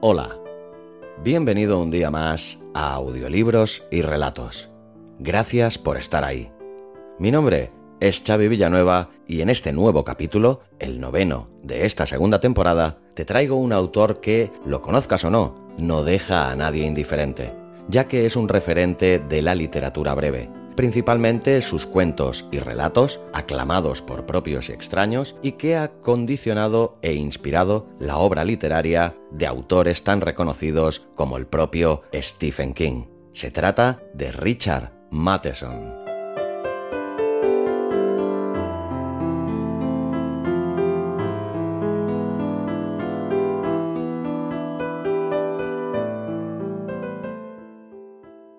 Hola, bienvenido un día más a Audiolibros y Relatos. Gracias por estar ahí. Mi nombre es Xavi Villanueva y en este nuevo capítulo, el noveno de esta segunda temporada, te traigo un autor que, lo conozcas o no, no deja a nadie indiferente, ya que es un referente de la literatura breve principalmente sus cuentos y relatos, aclamados por propios y extraños, y que ha condicionado e inspirado la obra literaria de autores tan reconocidos como el propio Stephen King. Se trata de Richard Matheson.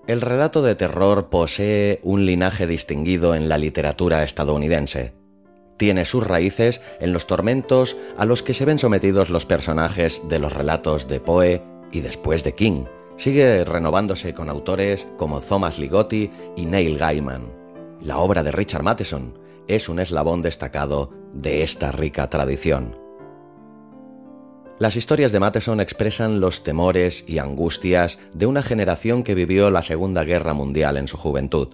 El relato de terror posee un linaje distinguido en la literatura estadounidense. Tiene sus raíces en los tormentos a los que se ven sometidos los personajes de los relatos de Poe y después de King. Sigue renovándose con autores como Thomas Ligotti y Neil Gaiman. La obra de Richard Matheson es un eslabón destacado de esta rica tradición. Las historias de Matheson expresan los temores y angustias de una generación que vivió la Segunda Guerra Mundial en su juventud.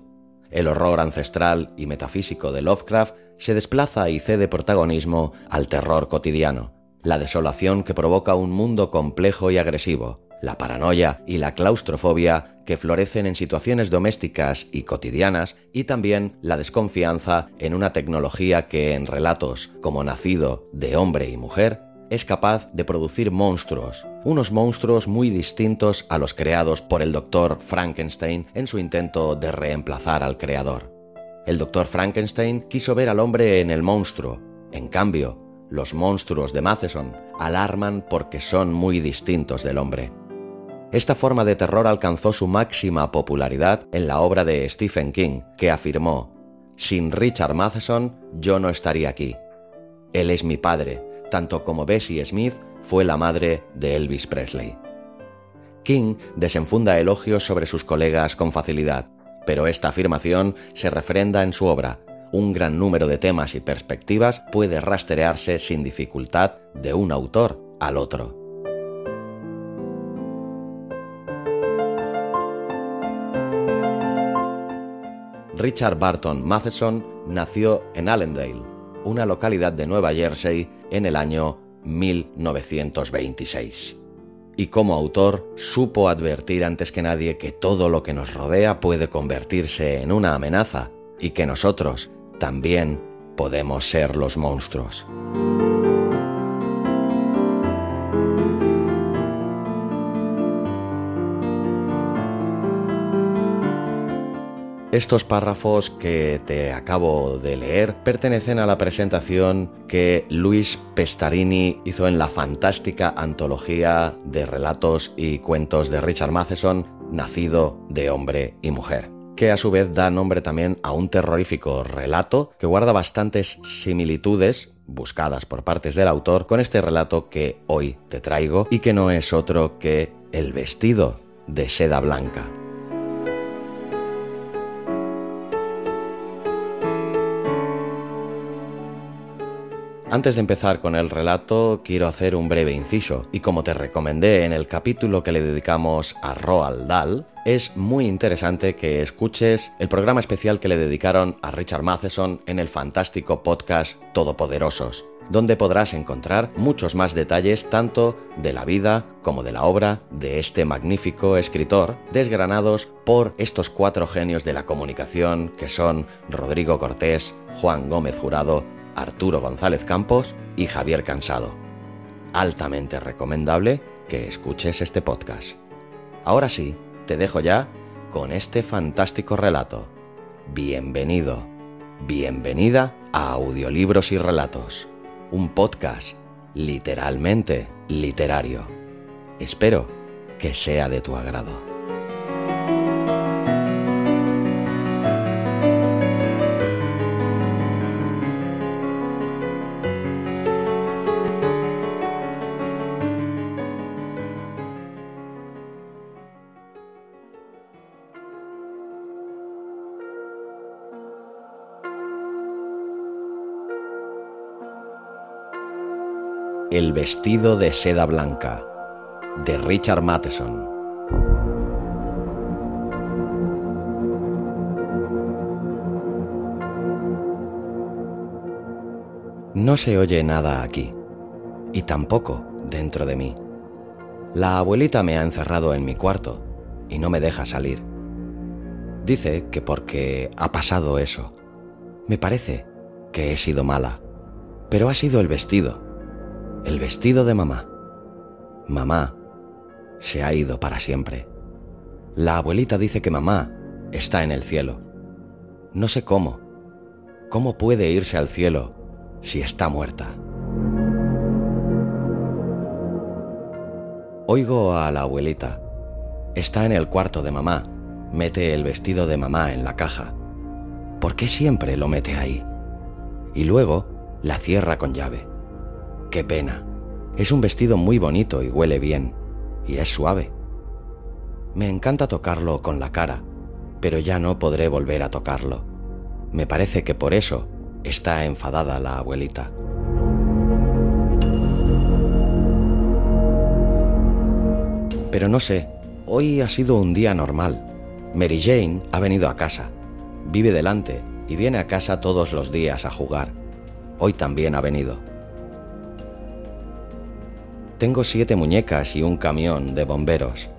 El horror ancestral y metafísico de Lovecraft se desplaza y cede protagonismo al terror cotidiano, la desolación que provoca un mundo complejo y agresivo, la paranoia y la claustrofobia que florecen en situaciones domésticas y cotidianas y también la desconfianza en una tecnología que en relatos como Nacido de hombre y mujer es capaz de producir monstruos, unos monstruos muy distintos a los creados por el doctor Frankenstein en su intento de reemplazar al creador. El doctor Frankenstein quiso ver al hombre en el monstruo, en cambio, los monstruos de Matheson alarman porque son muy distintos del hombre. Esta forma de terror alcanzó su máxima popularidad en la obra de Stephen King, que afirmó, Sin Richard Matheson yo no estaría aquí. Él es mi padre, tanto como Bessie Smith fue la madre de Elvis Presley. King desenfunda elogios sobre sus colegas con facilidad, pero esta afirmación se refrenda en su obra. Un gran número de temas y perspectivas puede rastrearse sin dificultad de un autor al otro. Richard Barton Matheson nació en Allendale, una localidad de Nueva Jersey, en el año 1926. Y como autor supo advertir antes que nadie que todo lo que nos rodea puede convertirse en una amenaza y que nosotros también podemos ser los monstruos. Estos párrafos que te acabo de leer pertenecen a la presentación que Luis Pestarini hizo en la fantástica antología de relatos y cuentos de Richard Matheson, Nacido de hombre y mujer que a su vez da nombre también a un terrorífico relato que guarda bastantes similitudes buscadas por partes del autor con este relato que hoy te traigo y que no es otro que El vestido de seda blanca. Antes de empezar con el relato, quiero hacer un breve inciso, y como te recomendé en el capítulo que le dedicamos a Roald Dahl, es muy interesante que escuches el programa especial que le dedicaron a Richard Matheson en el fantástico podcast Todopoderosos. donde podrás encontrar muchos más detalles tanto de la vida como de la obra de este magnífico escritor, desgranados por estos cuatro genios de la comunicación que son Rodrigo Cortés, Juan Gómez Jurado, Arturo González Campos y Javier Cansado. Altamente recomendable que escuches este podcast. Ahora sí, te dejo ya con este fantástico relato. Bienvenido, bienvenida a Audiolibros y Relatos un podcast literalmente literario. Espero que sea de tu agrado. El vestido de seda blanca de Richard Matheson. No se oye nada aquí, y tampoco dentro de mí. La abuelita me ha encerrado en mi cuarto y no me deja salir. Dice que porque ha pasado eso. Me parece que he sido mala, pero ha sido el vestido el vestido de mamá. Mamá se ha ido para siempre. La abuelita dice que mamá está en el cielo. No sé cómo. ¿Cómo puede irse al cielo si está muerta? Oigo a la abuelita. Está en el cuarto de mamá. Mete el vestido de mamá en la caja. ¿Por qué siempre lo mete ahí? Y luego la cierra con llave. Qué pena. Es un vestido muy bonito y huele bien, y es suave. Me encanta tocarlo con la cara, pero ya no podré volver a tocarlo. Me parece que por eso está enfadada la abuelita. Pero no sé, hoy ha sido un día normal. Mary Jane ha venido a casa, vive delante y viene a casa todos los días a jugar. Hoy también ha venido. Tengo siete muñecas y un camión de bomberos.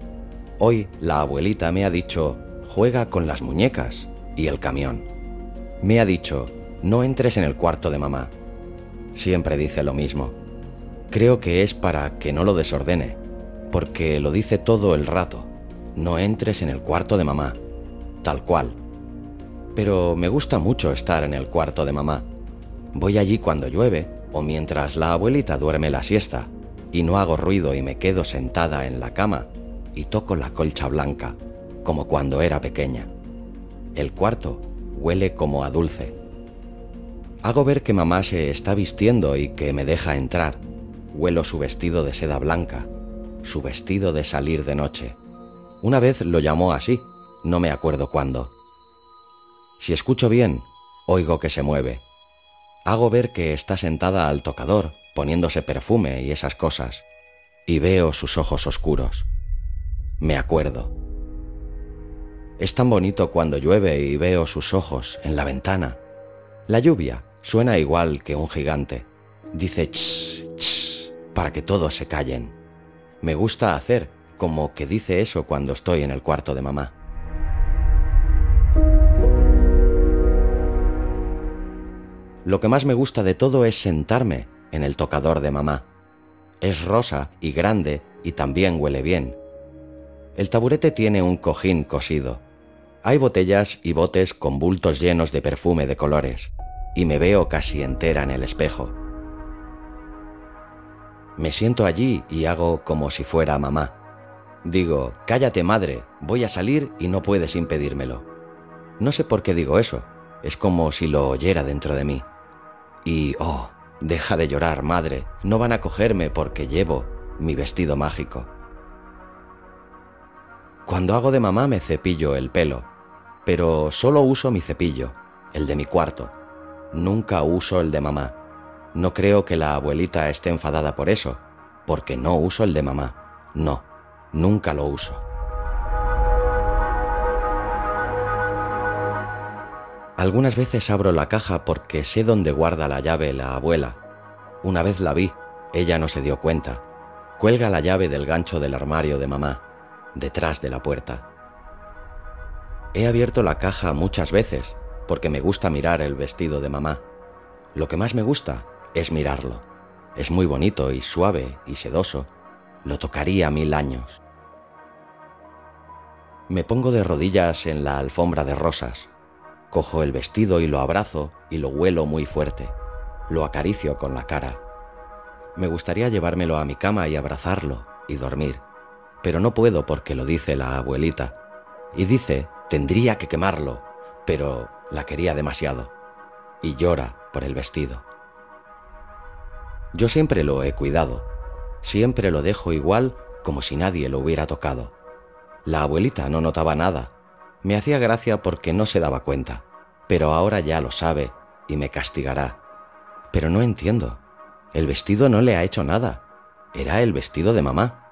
Hoy la abuelita me ha dicho, juega con las muñecas y el camión. Me ha dicho, no entres en el cuarto de mamá. Siempre dice lo mismo. Creo que es para que no lo desordene, porque lo dice todo el rato. No entres en el cuarto de mamá. Tal cual. Pero me gusta mucho estar en el cuarto de mamá. Voy allí cuando llueve o mientras la abuelita duerme la siesta y no hago ruido y me quedo sentada en la cama y toco la colcha blanca, como cuando era pequeña. El cuarto huele como a dulce. Hago ver que mamá se está vistiendo y que me deja entrar. Huelo su vestido de seda blanca, su vestido de salir de noche. Una vez lo llamó así, no me acuerdo cuándo. Si escucho bien, oigo que se mueve. Hago ver que está sentada al tocador poniéndose perfume y esas cosas, y veo sus ojos oscuros. Me acuerdo. Es tan bonito cuando llueve y veo sus ojos en la ventana. La lluvia suena igual que un gigante. Dice ch, ch, para que todos se callen. Me gusta hacer como que dice eso cuando estoy en el cuarto de mamá. Lo que más me gusta de todo es sentarme en el tocador de mamá. Es rosa y grande y también huele bien. El taburete tiene un cojín cosido. Hay botellas y botes con bultos llenos de perfume de colores, y me veo casi entera en el espejo. Me siento allí y hago como si fuera mamá. Digo, cállate madre, voy a salir y no puedes impedírmelo. No sé por qué digo eso, es como si lo oyera dentro de mí. Y, oh, Deja de llorar, madre. No van a cogerme porque llevo mi vestido mágico. Cuando hago de mamá me cepillo el pelo, pero solo uso mi cepillo, el de mi cuarto. Nunca uso el de mamá. No creo que la abuelita esté enfadada por eso, porque no uso el de mamá. No, nunca lo uso. Algunas veces abro la caja porque sé dónde guarda la llave la abuela, Una vez la vi, ella no se dio cuenta. Cuelga la llave del gancho del armario de mamá, detrás de la puerta. He abierto la caja muchas veces porque me gusta mirar el vestido de mamá. Lo que más me gusta es mirarlo. Es muy bonito y suave y sedoso. Lo tocaría mil años. Me pongo de rodillas en la alfombra de rosas. Cojo el vestido y lo abrazo y lo huelo muy fuerte. Lo acaricio con la cara. Me gustaría llevármelo a mi cama y abrazarlo y dormir, pero no puedo porque lo dice la abuelita. Y dice, tendría que quemarlo, pero la quería demasiado. Y llora por el vestido. Yo siempre lo he cuidado, siempre lo dejo igual como si nadie lo hubiera tocado. La abuelita no notaba nada. Me hacía gracia porque no se daba cuenta, pero ahora ya lo sabe y me castigará. Pero no entiendo. El vestido no le ha hecho nada. Era el vestido de mamá.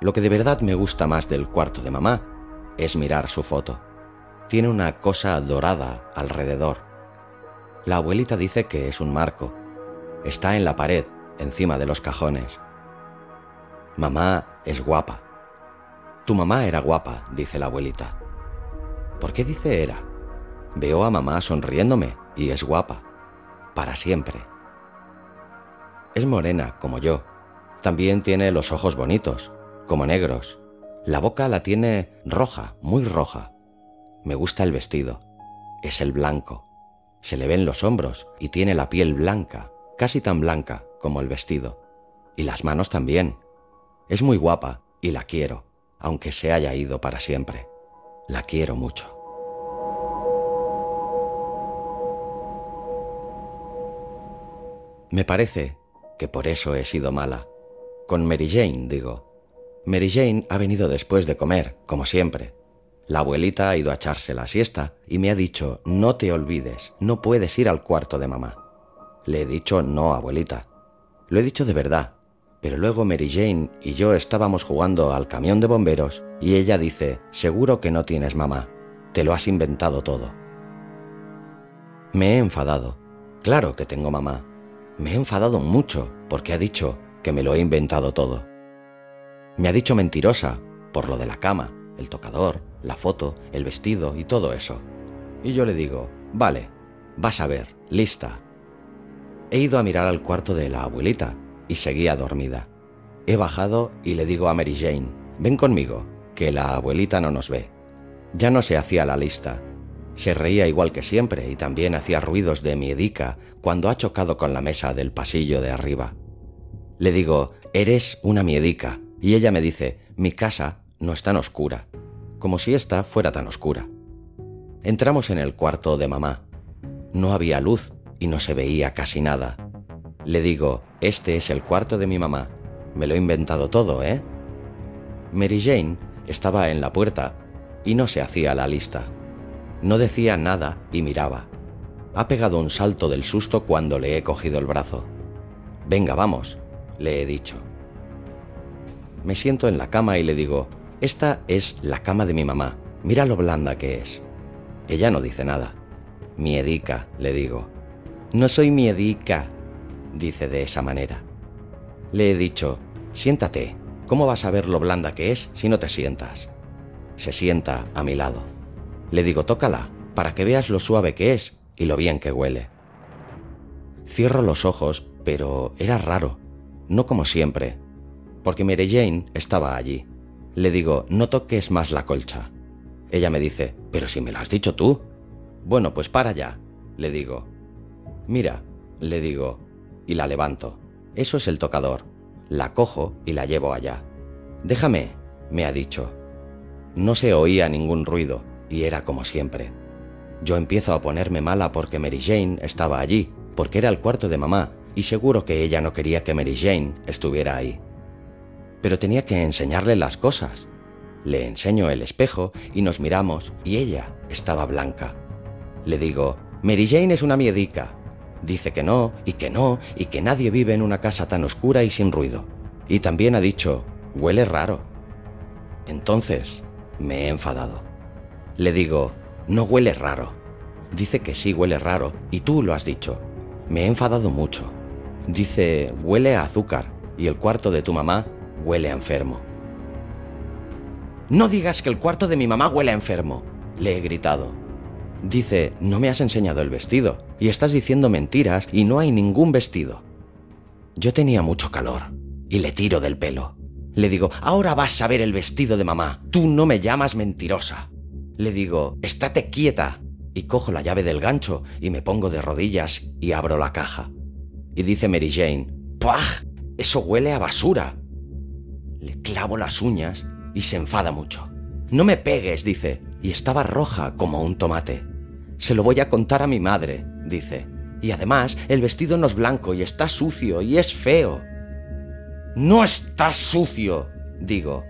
Lo que de verdad me gusta más del cuarto de mamá es mirar su foto. Tiene una cosa dorada alrededor. La abuelita dice que es un marco. Está en la pared, encima de los cajones. Mamá es guapa. Tu mamá era guapa, dice la abuelita. ¿Por qué dice era? Veo a mamá sonriéndome y es guapa. Para siempre. Es morena, como yo. También tiene los ojos bonitos, como negros. La boca la tiene roja, muy roja. Me gusta el vestido. Es el blanco. Se le ven los hombros y tiene la piel blanca, casi tan blanca como el vestido. Y las manos también. Es muy guapa y la quiero aunque se haya ido para siempre. La quiero mucho. Me parece que por eso he sido mala. Con Mary Jane, digo. Mary Jane ha venido después de comer, como siempre. La abuelita ha ido a echarse la siesta y me ha dicho, no te olvides, no puedes ir al cuarto de mamá. Le he dicho, no, abuelita. Lo he dicho de verdad, pero luego Mary Jane y yo estábamos jugando al camión de bomberos y ella dice, seguro que no tienes mamá, te lo has inventado todo. Me he enfadado. Claro que tengo mamá. Me he enfadado mucho porque ha dicho que me lo he inventado todo. Me ha dicho mentirosa por lo de la cama, el tocador, la foto, el vestido y todo eso. Y yo le digo, vale, vas a ver, lista. He ido a mirar al cuarto de la abuelita y seguía dormida. He bajado y le digo a Mary Jane, ven conmigo, que la abuelita no nos ve. Ya no se hacía la lista. Se reía igual que siempre y también hacía ruidos de miedica cuando ha chocado con la mesa del pasillo de arriba. Le digo, eres una miedica, y ella me dice, mi casa no es tan oscura, como si esta fuera tan oscura. Entramos en el cuarto de mamá. No había luz y no se veía casi nada. Le digo, este es el cuarto de mi mamá. Me lo he inventado todo, ¿eh? Mary Jane estaba en la puerta y no se hacía la lista. No decía nada y miraba. Ha pegado un salto del susto cuando le he cogido el brazo. Venga, vamos, le he dicho. Me siento en la cama y le digo, esta es la cama de mi mamá, mira lo blanda que es. Ella no dice nada. Miedica, le digo. No soy miedica, dice de esa manera. Le he dicho, siéntate, ¿cómo vas a ver lo blanda que es si no te sientas? Se sienta a mi lado. Le digo, tócala, para que veas lo suave que es y lo bien que huele. Cierro los ojos, pero era raro, no como siempre, porque Mary Jane estaba allí. Le digo, no toques más la colcha. Ella me dice, pero si me lo has dicho tú. Bueno, pues para ya, le digo. Mira, le digo, y la levanto. Eso es el tocador. La cojo y la llevo allá. Déjame, me ha dicho. No se oía ningún ruido, y era como siempre. Yo empiezo a ponerme mala porque Mary Jane estaba allí, porque era el cuarto de mamá, y seguro que ella no quería que Mary Jane estuviera ahí. Pero tenía que enseñarle las cosas. Le enseño el espejo y nos miramos, y ella estaba blanca. Le digo, Mary Jane es una miedica, Dice que no, y que no, y que nadie vive en una casa tan oscura y sin ruido. Y también ha dicho, huele raro. Entonces, me he enfadado. Le digo, no huele raro. Dice que sí huele raro, y tú lo has dicho. Me he enfadado mucho. Dice, huele a azúcar y el cuarto de tu mamá huele a enfermo. No digas que el cuarto de mi mamá huele a enfermo, le he gritado. Dice, no me has enseñado el vestido y estás diciendo mentiras y no hay ningún vestido. Yo tenía mucho calor y le tiro del pelo. Le digo, ahora vas a ver el vestido de mamá. Tú no me llamas mentirosa. Le digo, estate quieta. Y cojo la llave del gancho y me pongo de rodillas y abro la caja. Y dice Mary Jane, ¡Pah! Eso huele a basura. Le clavo las uñas y se enfada mucho. No me pegues, dice, y estaba roja como un tomate. Se lo voy a contar a mi madre, dice. Y además, el vestido no es blanco y está sucio y es feo. No está sucio, digo.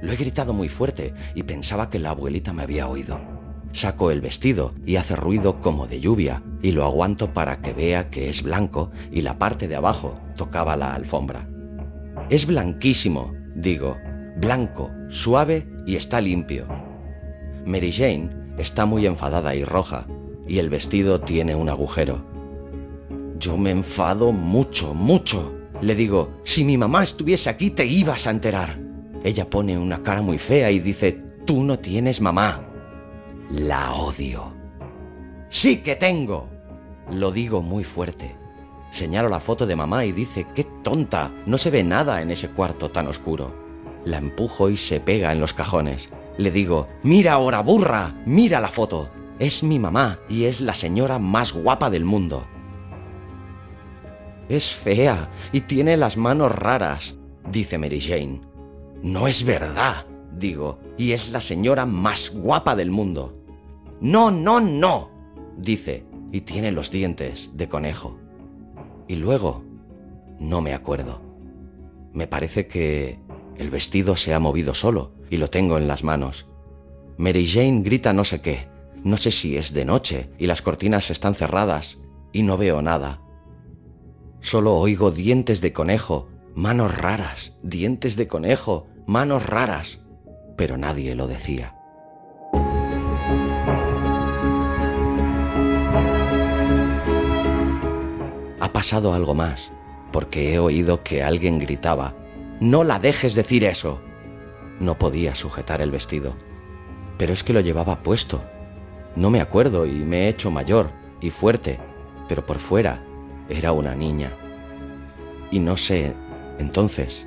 Lo he gritado muy fuerte y pensaba que la abuelita me había oído. Saco el vestido y hace ruido como de lluvia y lo aguanto para que vea que es blanco y la parte de abajo tocaba la alfombra. Es blanquísimo, digo, blanco, suave y está limpio. Mary Jane está muy enfadada y roja y el vestido tiene un agujero. Yo me enfado mucho, mucho. Le digo, si mi mamá estuviese aquí te ibas a enterar. Ella pone una cara muy fea y dice, tú no tienes mamá. La odio. Sí que tengo. Lo digo muy fuerte. Señalo la foto de mamá y dice, qué tonta, no se ve nada en ese cuarto tan oscuro. La empujo y se pega en los cajones. Le digo, mira ahora, burra, mira la foto. Es mi mamá y es la señora más guapa del mundo. Es fea y tiene las manos raras, dice Mary Jane. No es verdad, digo, y es la señora más guapa del mundo. No, no, no, dice, y tiene los dientes de conejo. Y luego, no me acuerdo. Me parece que el vestido se ha movido solo y lo tengo en las manos. Mary Jane grita no sé qué. No sé si es de noche y las cortinas están cerradas y no veo nada. Solo oigo dientes de conejo, manos raras, dientes de conejo, manos raras, pero nadie lo decía. Ha pasado algo más, porque he oído que alguien gritaba, No la dejes decir eso. No podía sujetar el vestido, pero es que lo llevaba puesto. No me acuerdo y me he hecho mayor y fuerte, pero por fuera era una niña. Y no sé, entonces,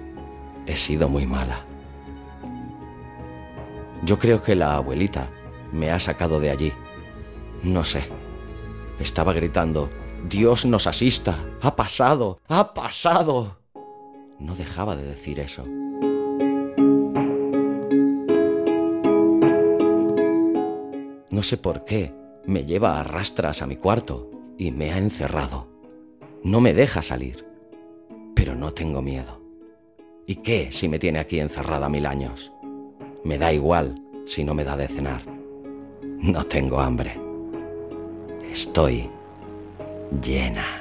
he sido muy mala. Yo creo que la abuelita me ha sacado de allí. No sé. Estaba gritando, Dios nos asista. Ha pasado. Ha pasado. No dejaba de decir eso. No sé por qué. Me lleva a rastras a mi cuarto y me ha encerrado. No me deja salir. Pero no tengo miedo. ¿Y qué si me tiene aquí encerrada mil años? Me da igual si no me da de cenar. No tengo hambre. Estoy llena.